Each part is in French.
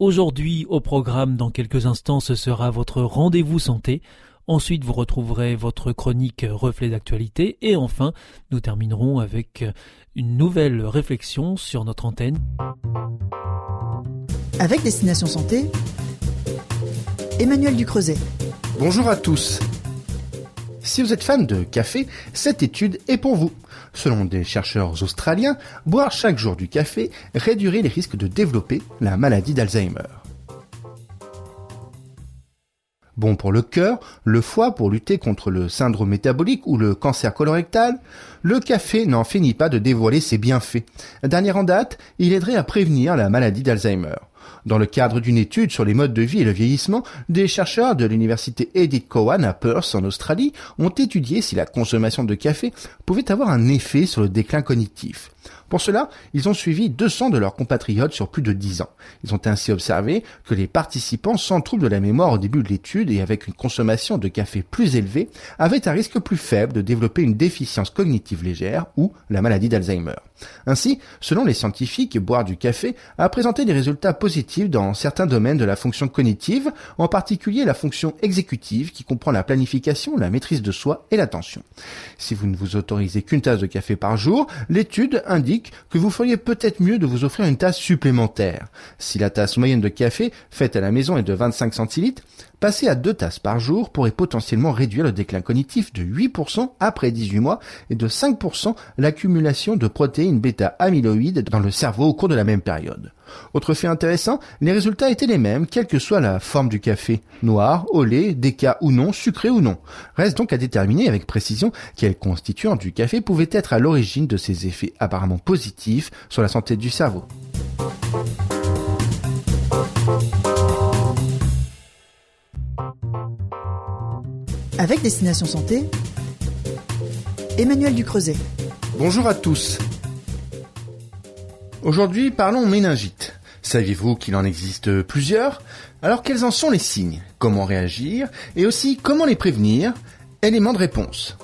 Aujourd'hui, au programme, dans quelques instants, ce sera votre rendez-vous santé. Ensuite, vous retrouverez votre chronique reflet d'actualité. Et enfin, nous terminerons avec une nouvelle réflexion sur notre antenne. Avec Destination Santé, Emmanuel Ducreuset. Bonjour à tous. Si vous êtes fan de café, cette étude est pour vous. Selon des chercheurs australiens, boire chaque jour du café réduirait les risques de développer la maladie d'Alzheimer. Bon pour le cœur, le foie pour lutter contre le syndrome métabolique ou le cancer colorectal, le café n'en finit pas de dévoiler ses bienfaits. Dernière en date, il aiderait à prévenir la maladie d'Alzheimer. Dans le cadre d'une étude sur les modes de vie et le vieillissement, des chercheurs de l'université Edith Cowan à Perth en Australie ont étudié si la consommation de café pouvait avoir un effet sur le déclin cognitif. Pour cela, ils ont suivi 200 de leurs compatriotes sur plus de 10 ans. Ils ont ainsi observé que les participants sans trouble de la mémoire au début de l'étude et avec une consommation de café plus élevée avaient un risque plus faible de développer une déficience cognitive légère ou la maladie d'Alzheimer. Ainsi, selon les scientifiques, boire du café a présenté des résultats positifs dans certains domaines de la fonction cognitive, en particulier la fonction exécutive qui comprend la planification, la maîtrise de soi et l'attention. Si vous ne vous autorisez qu'une tasse de café par jour, l'étude indique que vous feriez peut-être mieux de vous offrir une tasse supplémentaire. Si la tasse moyenne de café faite à la maison est de 25 centilitres, passer à deux tasses par jour pourrait potentiellement réduire le déclin cognitif de 8% après 18 mois et de 5% l'accumulation de protéines bêta-amyloïdes dans le cerveau au cours de la même période. Autre fait intéressant, les résultats étaient les mêmes, quelle que soit la forme du café, noir, au lait, déca ou non, sucré ou non. Reste donc à déterminer avec précision quel constituant du café pouvait être à l'origine de ces effets apparemment positifs sur la santé du cerveau. Avec Destination Santé, Emmanuel Ducreuset. Bonjour à tous. Aujourd'hui, parlons méningite. Saviez-vous qu'il en existe plusieurs? Alors quels en sont les signes? Comment réagir? Et aussi comment les prévenir? Éléments de réponse.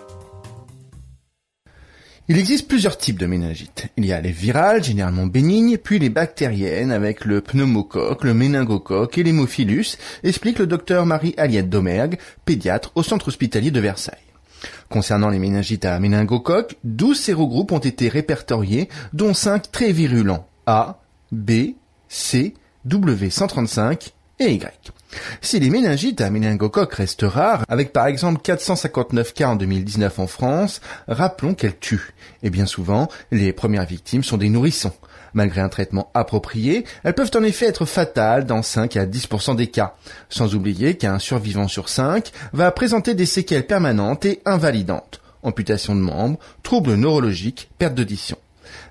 Il existe plusieurs types de méningite. Il y a les virales, généralement bénignes, puis les bactériennes avec le pneumocoque, le méningocoque et l'hémophilus, explique le docteur Marie-Aliette Domergue, pédiatre au centre hospitalier de Versailles. Concernant les méningites à méningocoque, 12 sérogroupes ont été répertoriés, dont 5 très virulents, A, B, C, W135 et Y. Si les méningites à méningocoque restent rares, avec par exemple 459 cas en 2019 en France, rappelons qu'elles tuent. Et bien souvent, les premières victimes sont des nourrissons. Malgré un traitement approprié, elles peuvent en effet être fatales dans 5 à 10% des cas. Sans oublier qu'un survivant sur 5 va présenter des séquelles permanentes et invalidantes. Amputation de membres, troubles neurologiques, perte d'audition.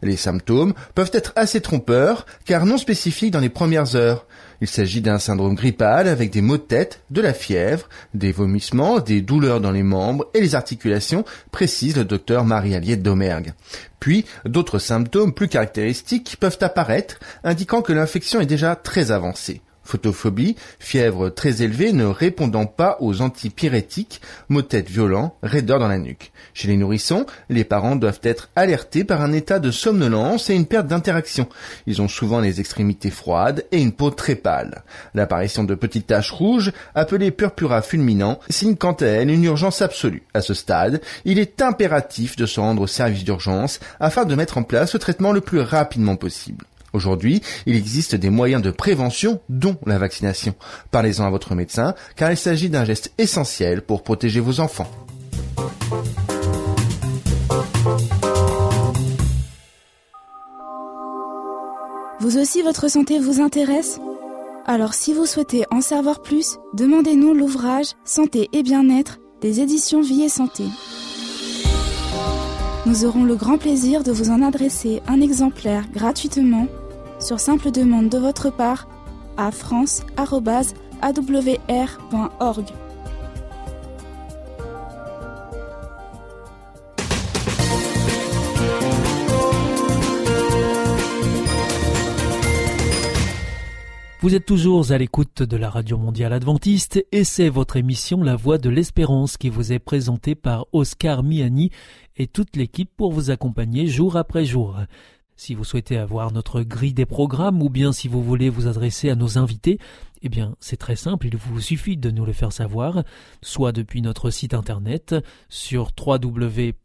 Les symptômes peuvent être assez trompeurs car non spécifiques dans les premières heures. Il s'agit d'un syndrome grippal avec des maux de tête, de la fièvre, des vomissements, des douleurs dans les membres et les articulations, précise le docteur Marie-Aliette Domergue. Puis, d'autres symptômes plus caractéristiques peuvent apparaître, indiquant que l'infection est déjà très avancée. Photophobie, fièvre très élevée ne répondant pas aux antipyrétiques, maux de tête violents, raideur dans la nuque. Chez les nourrissons, les parents doivent être alertés par un état de somnolence et une perte d'interaction. Ils ont souvent les extrémités froides et une peau très pâle. L'apparition de petites taches rouges, appelées purpura fulminant, signe quant à elle une urgence absolue. À ce stade, il est impératif de se rendre au service d'urgence afin de mettre en place le traitement le plus rapidement possible. Aujourd'hui, il existe des moyens de prévention, dont la vaccination. Parlez-en à votre médecin, car il s'agit d'un geste essentiel pour protéger vos enfants. Vous aussi, votre santé vous intéresse? Alors si vous souhaitez en savoir plus, demandez-nous l'ouvrage Santé et bien-être des éditions Vie et Santé. Nous aurons le grand plaisir de vous en adresser un exemplaire gratuitement sur simple demande de votre part à france.awr.org. Vous êtes toujours à l'écoute de la Radio Mondiale Adventiste et c'est votre émission La Voix de l'Espérance qui vous est présentée par Oscar Miani et toute l'équipe pour vous accompagner jour après jour. Si vous souhaitez avoir notre grille des programmes ou bien si vous voulez vous adresser à nos invités, eh bien c'est très simple, il vous suffit de nous le faire savoir, soit depuis notre site internet sur www.awr.org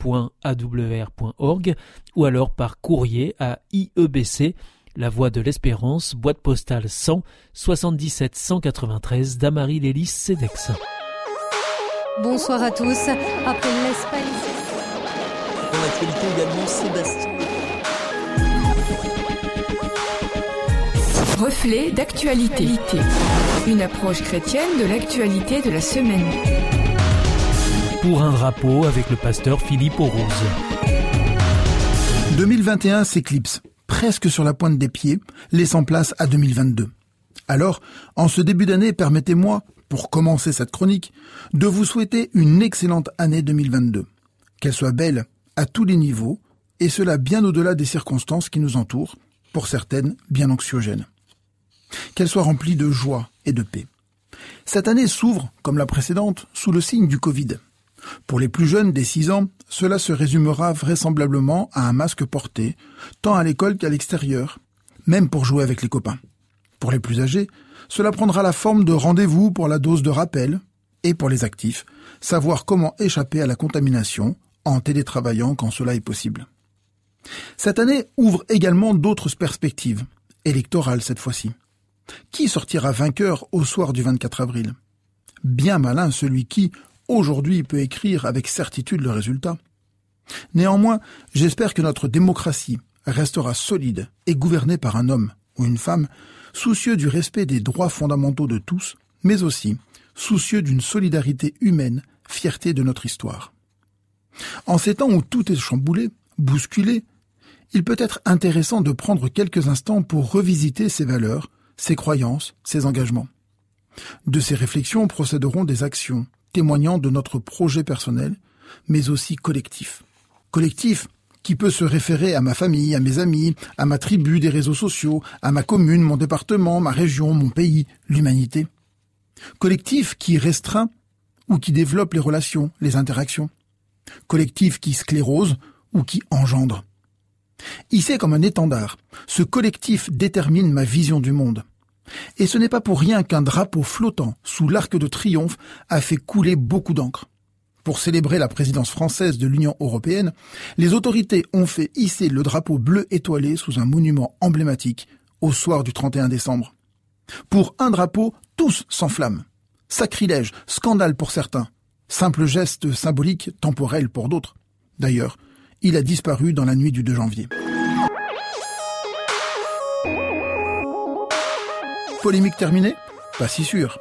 ou alors par courrier à IEBC la Voix de l'Espérance, boîte postale 100 77 193 Damary Lélis Cedex. Bonsoir à tous. Après l'Espagne. Dans l'actualité également, Sébastien. Reflet d'actualité. Une approche chrétienne de l'actualité de la semaine. Pour un drapeau avec le pasteur Philippe Rose. 2021 s'éclipse presque sur la pointe des pieds, laissant place à 2022. Alors, en ce début d'année, permettez-moi, pour commencer cette chronique, de vous souhaiter une excellente année 2022. Qu'elle soit belle à tous les niveaux, et cela bien au-delà des circonstances qui nous entourent, pour certaines bien anxiogènes. Qu'elle soit remplie de joie et de paix. Cette année s'ouvre, comme la précédente, sous le signe du Covid. Pour les plus jeunes des 6 ans, cela se résumera vraisemblablement à un masque porté, tant à l'école qu'à l'extérieur, même pour jouer avec les copains. Pour les plus âgés, cela prendra la forme de rendez-vous pour la dose de rappel, et pour les actifs, savoir comment échapper à la contamination en télétravaillant quand cela est possible. Cette année ouvre également d'autres perspectives, électorales cette fois-ci. Qui sortira vainqueur au soir du 24 avril? Bien malin celui qui, aujourd'hui peut écrire avec certitude le résultat. Néanmoins, j'espère que notre démocratie restera solide et gouvernée par un homme ou une femme soucieux du respect des droits fondamentaux de tous, mais aussi soucieux d'une solidarité humaine, fierté de notre histoire. En ces temps où tout est chamboulé, bousculé, il peut être intéressant de prendre quelques instants pour revisiter ses valeurs, ses croyances, ses engagements. De ces réflexions procéderont des actions, témoignant de notre projet personnel, mais aussi collectif. Collectif qui peut se référer à ma famille, à mes amis, à ma tribu des réseaux sociaux, à ma commune, mon département, ma région, mon pays, l'humanité. Collectif qui restreint ou qui développe les relations, les interactions. Collectif qui sclérose ou qui engendre. Ici comme un étendard, ce collectif détermine ma vision du monde. Et ce n'est pas pour rien qu'un drapeau flottant sous l'arc de triomphe a fait couler beaucoup d'encre. Pour célébrer la présidence française de l'Union européenne, les autorités ont fait hisser le drapeau bleu étoilé sous un monument emblématique au soir du 31 décembre. Pour un drapeau, tous s'enflamment. Sacrilège, scandale pour certains, simple geste symbolique, temporel pour d'autres. D'ailleurs, il a disparu dans la nuit du 2 janvier. Polémique terminée Pas si sûr.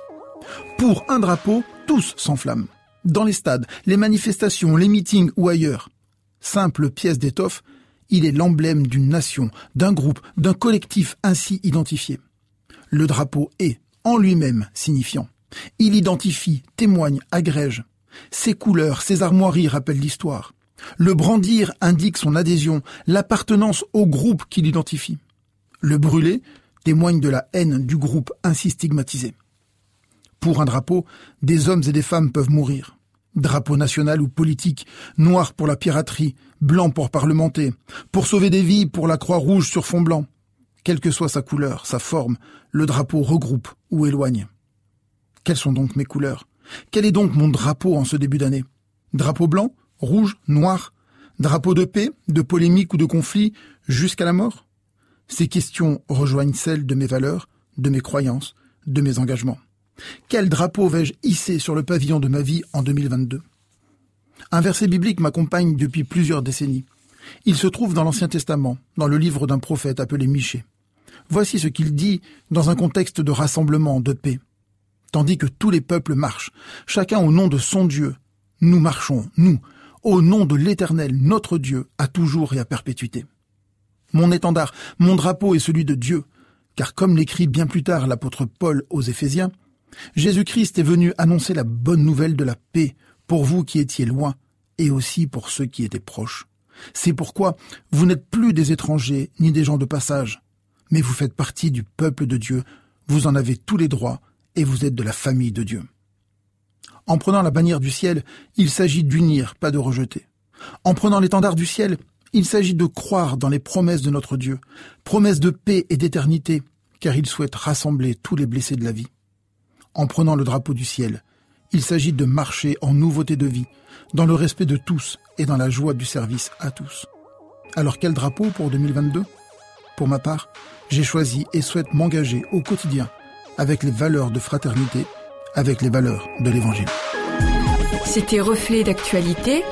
Pour un drapeau, tous s'enflamment. Dans les stades, les manifestations, les meetings ou ailleurs. Simple pièce d'étoffe, il est l'emblème d'une nation, d'un groupe, d'un collectif ainsi identifié. Le drapeau est, en lui-même, signifiant. Il identifie, témoigne, agrège. Ses couleurs, ses armoiries rappellent l'histoire. Le brandir indique son adhésion, l'appartenance au groupe qui l'identifie. Le brûler témoigne de la haine du groupe ainsi stigmatisé. Pour un drapeau, des hommes et des femmes peuvent mourir. Drapeau national ou politique, noir pour la piraterie, blanc pour parlementer, pour sauver des vies pour la croix rouge sur fond blanc. Quelle que soit sa couleur, sa forme, le drapeau regroupe ou éloigne. Quelles sont donc mes couleurs? Quel est donc mon drapeau en ce début d'année? Drapeau blanc, rouge, noir Drapeau de paix, de polémique ou de conflit, jusqu'à la mort? Ces questions rejoignent celles de mes valeurs, de mes croyances, de mes engagements. Quel drapeau vais-je hisser sur le pavillon de ma vie en 2022 Un verset biblique m'accompagne depuis plusieurs décennies. Il se trouve dans l'Ancien Testament, dans le livre d'un prophète appelé Michée. Voici ce qu'il dit dans un contexte de rassemblement, de paix. Tandis que tous les peuples marchent, chacun au nom de son Dieu, nous marchons, nous, au nom de l'Éternel, notre Dieu, à toujours et à perpétuité. Mon étendard, mon drapeau est celui de Dieu, car comme l'écrit bien plus tard l'apôtre Paul aux Éphésiens, Jésus-Christ est venu annoncer la bonne nouvelle de la paix pour vous qui étiez loin et aussi pour ceux qui étaient proches. C'est pourquoi vous n'êtes plus des étrangers ni des gens de passage, mais vous faites partie du peuple de Dieu, vous en avez tous les droits et vous êtes de la famille de Dieu. En prenant la bannière du ciel, il s'agit d'unir, pas de rejeter. En prenant l'étendard du ciel, il s'agit de croire dans les promesses de notre Dieu, promesses de paix et d'éternité, car il souhaite rassembler tous les blessés de la vie. En prenant le drapeau du ciel, il s'agit de marcher en nouveauté de vie, dans le respect de tous et dans la joie du service à tous. Alors quel drapeau pour 2022 Pour ma part, j'ai choisi et souhaite m'engager au quotidien avec les valeurs de fraternité, avec les valeurs de l'Évangile. C'était Reflet d'actualité,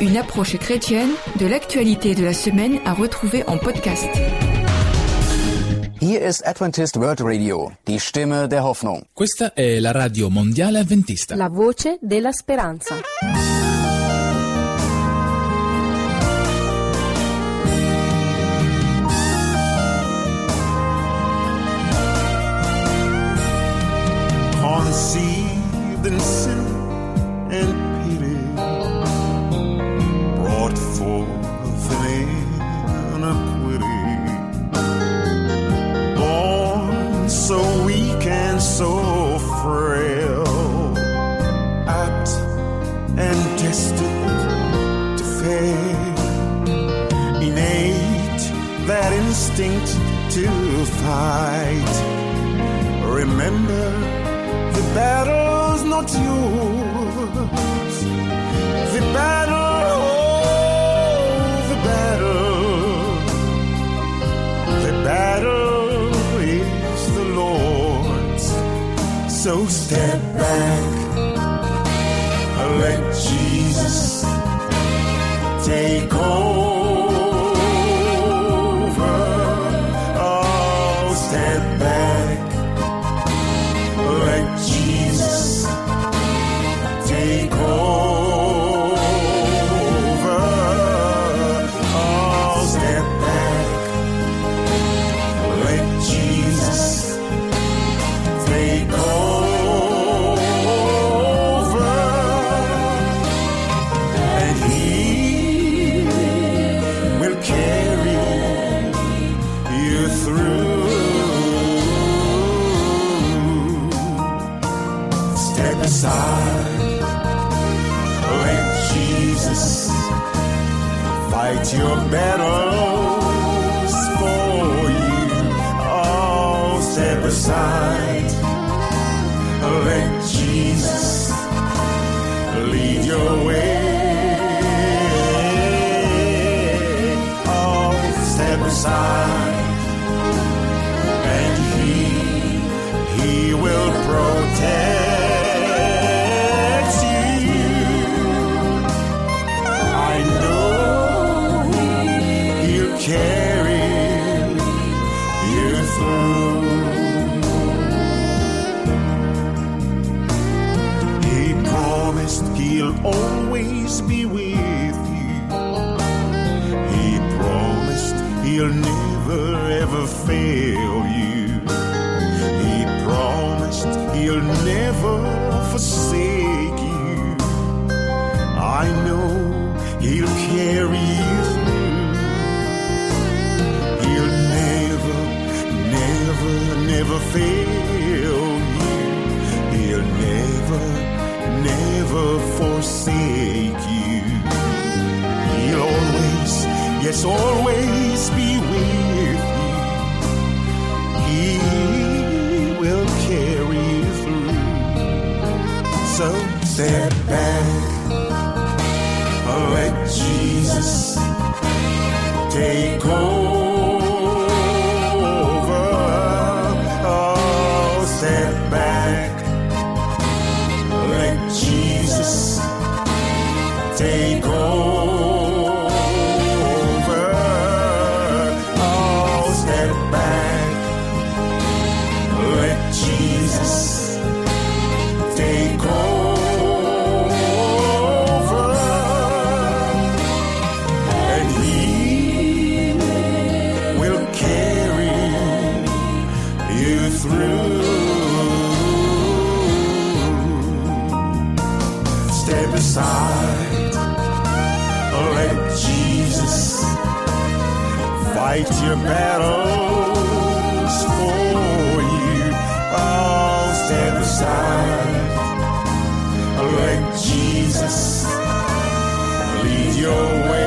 une approche chrétienne de l'actualité de la semaine à retrouver en podcast. Hier ist Adventist World Radio, die Stimme der Hoffnung. Questa è la radio mondiale adventista. La voce della speranza. Conceived in sin and pity, brought forth in iniquity, born so weak and so frail, apt and destined to fail, innate that instinct to fight. Remember battle's not yours. The battle, oh, the battle, the battle is the Lord's. So step back, and let Jesus take over. Forsake you. I know He'll carry you never, fail you. He'll never, never forsake you. He'll always, yes, always be with you. He will carry you through. So step back, let Jesus take over. side. Like Jesus, lead your way.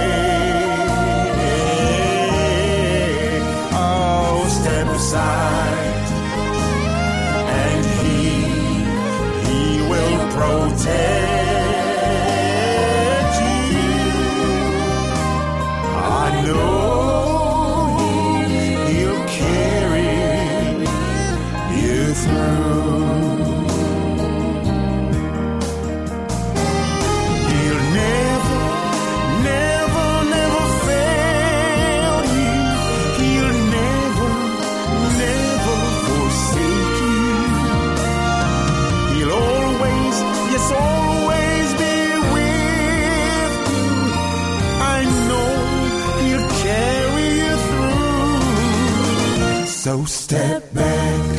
So step back,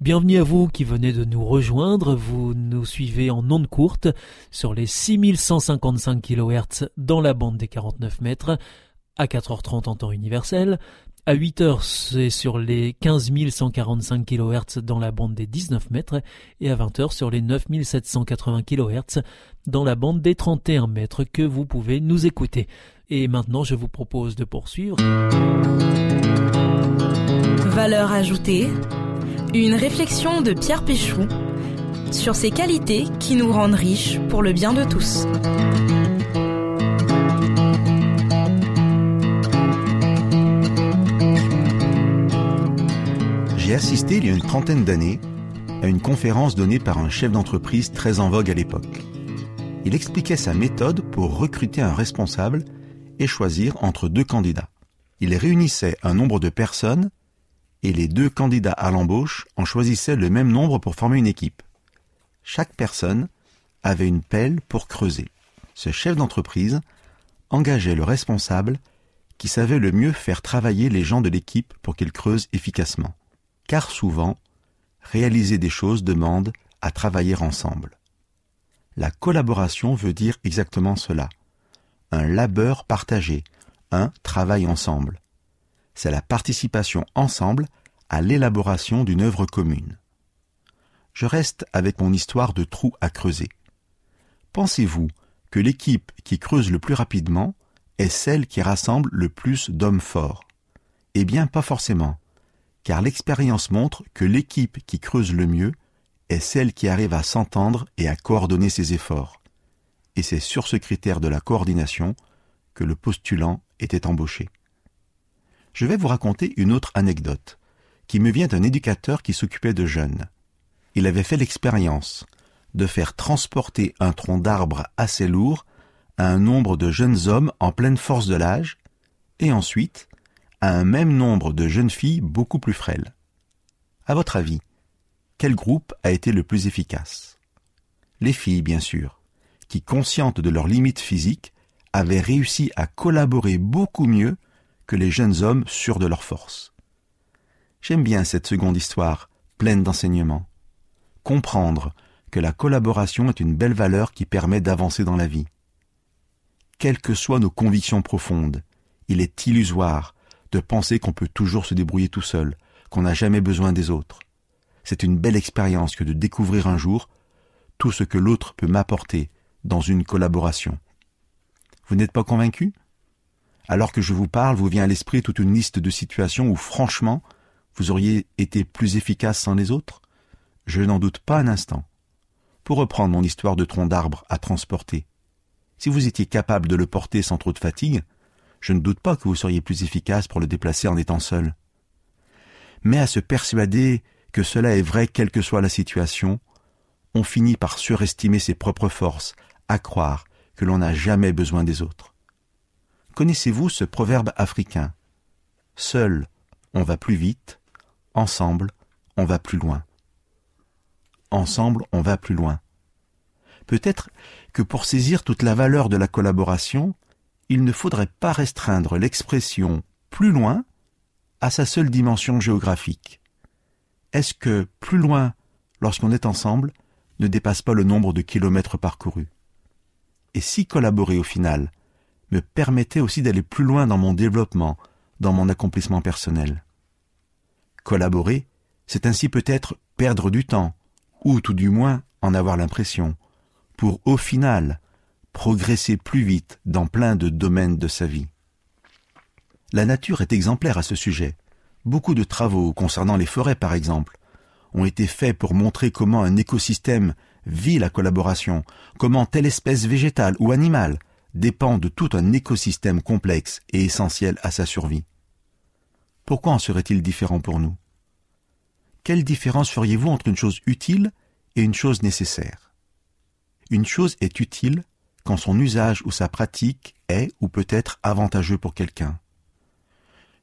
Bienvenue à vous qui venez de nous rejoindre. Vous nous suivez en ondes courtes sur les 6155 kHz dans la bande des 49 mètres, à 4h30 en temps universel. À 8h, c'est sur les 15 145 kHz dans la bande des 19 mètres et à 20h sur les 9 780 kHz dans la bande des 31 mètres que vous pouvez nous écouter. Et maintenant, je vous propose de poursuivre. Valeur ajoutée, une réflexion de Pierre Péchou sur ces qualités qui nous rendent riches pour le bien de tous. J'ai assisté il y a une trentaine d'années à une conférence donnée par un chef d'entreprise très en vogue à l'époque. Il expliquait sa méthode pour recruter un responsable et choisir entre deux candidats. Il réunissait un nombre de personnes et les deux candidats à l'embauche en choisissaient le même nombre pour former une équipe. Chaque personne avait une pelle pour creuser. Ce chef d'entreprise engageait le responsable qui savait le mieux faire travailler les gens de l'équipe pour qu'ils creusent efficacement. Car souvent, réaliser des choses demande à travailler ensemble. La collaboration veut dire exactement cela. Un labeur partagé, un travail ensemble. C'est la participation ensemble à l'élaboration d'une œuvre commune. Je reste avec mon histoire de trou à creuser. Pensez-vous que l'équipe qui creuse le plus rapidement est celle qui rassemble le plus d'hommes forts? Eh bien, pas forcément, car l'expérience montre que l'équipe qui creuse le mieux est celle qui arrive à s'entendre et à coordonner ses efforts. Et c'est sur ce critère de la coordination que le postulant était embauché. Je vais vous raconter une autre anecdote, qui me vient d'un éducateur qui s'occupait de jeunes. Il avait fait l'expérience de faire transporter un tronc d'arbre assez lourd à un nombre de jeunes hommes en pleine force de l'âge, et ensuite à un même nombre de jeunes filles beaucoup plus frêles. À votre avis, quel groupe a été le plus efficace? Les filles, bien sûr, qui, conscientes de leurs limites physiques, avaient réussi à collaborer beaucoup mieux que les jeunes hommes sûrs de leur force. J'aime bien cette seconde histoire, pleine d'enseignements. Comprendre que la collaboration est une belle valeur qui permet d'avancer dans la vie. Quelles que soient nos convictions profondes, il est illusoire de penser qu'on peut toujours se débrouiller tout seul, qu'on n'a jamais besoin des autres. C'est une belle expérience que de découvrir un jour tout ce que l'autre peut m'apporter dans une collaboration. Vous n'êtes pas convaincu? Alors que je vous parle, vous vient à l'esprit toute une liste de situations où franchement, vous auriez été plus efficace sans les autres? Je n'en doute pas un instant. Pour reprendre mon histoire de tronc d'arbre à transporter, si vous étiez capable de le porter sans trop de fatigue, je ne doute pas que vous seriez plus efficace pour le déplacer en étant seul. Mais à se persuader que cela est vrai quelle que soit la situation, on finit par surestimer ses propres forces, à croire que l'on n'a jamais besoin des autres. Connaissez-vous ce proverbe africain? Seul, on va plus vite, ensemble, on va plus loin. Ensemble, on va plus loin. Peut-être que pour saisir toute la valeur de la collaboration, il ne faudrait pas restreindre l'expression plus loin à sa seule dimension géographique. Est-ce que plus loin, lorsqu'on est ensemble, ne dépasse pas le nombre de kilomètres parcourus? Et si collaborer au final me permettait aussi d'aller plus loin dans mon développement, dans mon accomplissement personnel Collaborer, c'est ainsi peut-être perdre du temps, ou tout du moins en avoir l'impression, pour au final progresser plus vite dans plein de domaines de sa vie. La nature est exemplaire à ce sujet. Beaucoup de travaux concernant les forêts, par exemple, ont été faits pour montrer comment un écosystème vit la collaboration, comment telle espèce végétale ou animale dépend de tout un écosystème complexe et essentiel à sa survie. Pourquoi en serait-il différent pour nous? Quelle différence feriez-vous entre une chose utile et une chose nécessaire? Une chose est utile quand son usage ou sa pratique est ou peut être avantageux pour quelqu'un.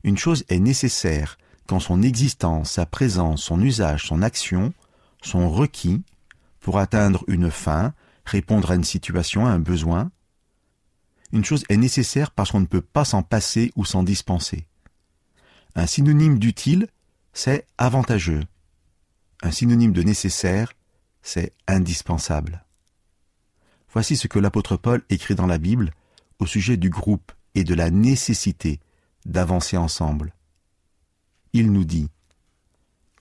Une chose est nécessaire quand son existence, sa présence, son usage, son action sont requis pour atteindre une fin, répondre à une situation, à un besoin. Une chose est nécessaire parce qu'on ne peut pas s'en passer ou s'en dispenser. Un synonyme d'utile, c'est avantageux. Un synonyme de nécessaire, c'est indispensable. Voici ce que l'apôtre Paul écrit dans la Bible au sujet du groupe et de la nécessité d'avancer ensemble. Il nous dit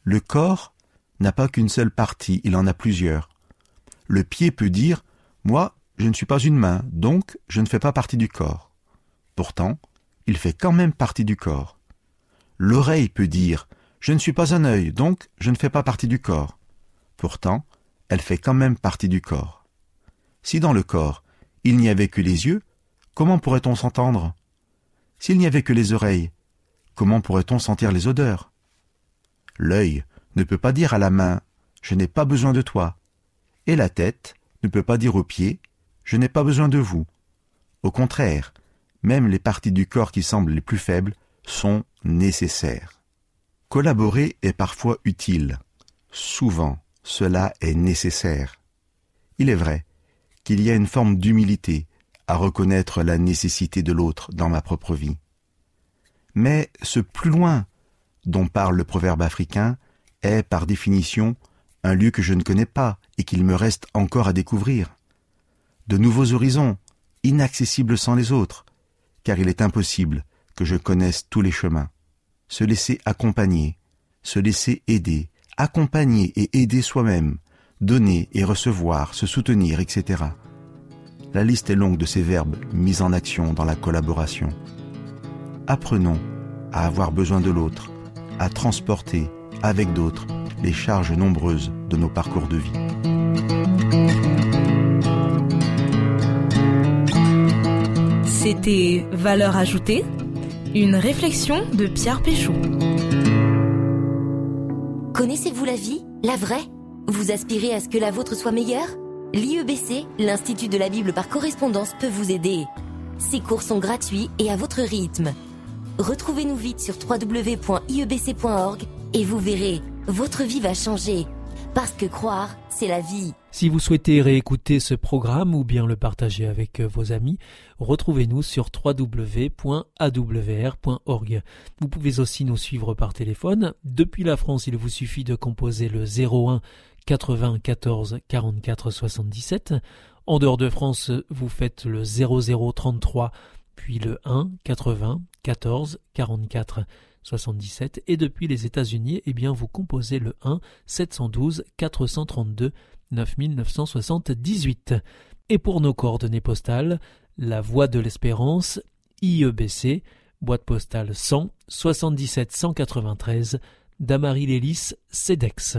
Le corps n'a pas qu'une seule partie, il en a plusieurs. Le pied peut dire Moi, je ne suis pas une main, donc je ne fais pas partie du corps. Pourtant, il fait quand même partie du corps. L'oreille peut dire Je ne suis pas un œil, donc je ne fais pas partie du corps. Pourtant, elle fait quand même partie du corps. Si dans le corps, il n'y avait que les yeux, comment pourrait-on s'entendre? S'il n'y avait que les oreilles, comment pourrait-on sentir les odeurs? L'œil ne peut pas dire à la main Je n'ai pas besoin de toi. Et la tête ne peut pas dire aux pieds Je n'ai pas besoin de vous. Au contraire, même les parties du corps qui semblent les plus faibles sont nécessaires. Collaborer est parfois utile. Souvent, cela est nécessaire. Il est vrai qu'il y a une forme d'humilité à reconnaître la nécessité de l'autre dans ma propre vie. Mais ce plus loin dont parle le proverbe africain est, par définition, un lieu que je ne connais pas et qu'il me reste encore à découvrir. De nouveaux horizons, inaccessibles sans les autres, car il est impossible que je connaisse tous les chemins. Se laisser accompagner, se laisser aider, accompagner et aider soi-même, donner et recevoir, se soutenir, etc. La liste est longue de ces verbes mis en action dans la collaboration. Apprenons à avoir besoin de l'autre, à transporter avec d'autres les charges nombreuses de nos parcours de vie. C'était Valeur ajoutée, une réflexion de Pierre Péchaud. Connaissez-vous la vie, la vraie? Vous aspirez à ce que la vôtre soit meilleure? L'IEBC, l'Institut de la Bible par correspondance, peut vous aider. Ces cours sont gratuits et à votre rythme. Retrouvez-nous vite sur www.iebc.org et vous verrez, votre vie va changer. Parce que croire, c'est la vie. Si vous souhaitez réécouter ce programme ou bien le partager avec euh, vos amis, retrouvez-nous sur www.awr.org. Vous pouvez aussi nous suivre par téléphone. Depuis la France, il vous suffit de composer le 01 94 44 77. En dehors de France, vous faites le 0033 puis le 1 80 14 44 77 et depuis les États-Unis, eh bien vous composez le 1 712 432 9978. Et pour nos coordonnées postales, la Voie de l'Espérance, IEBC, boîte postale 100 77 193, Damary Lélis, CEDEX.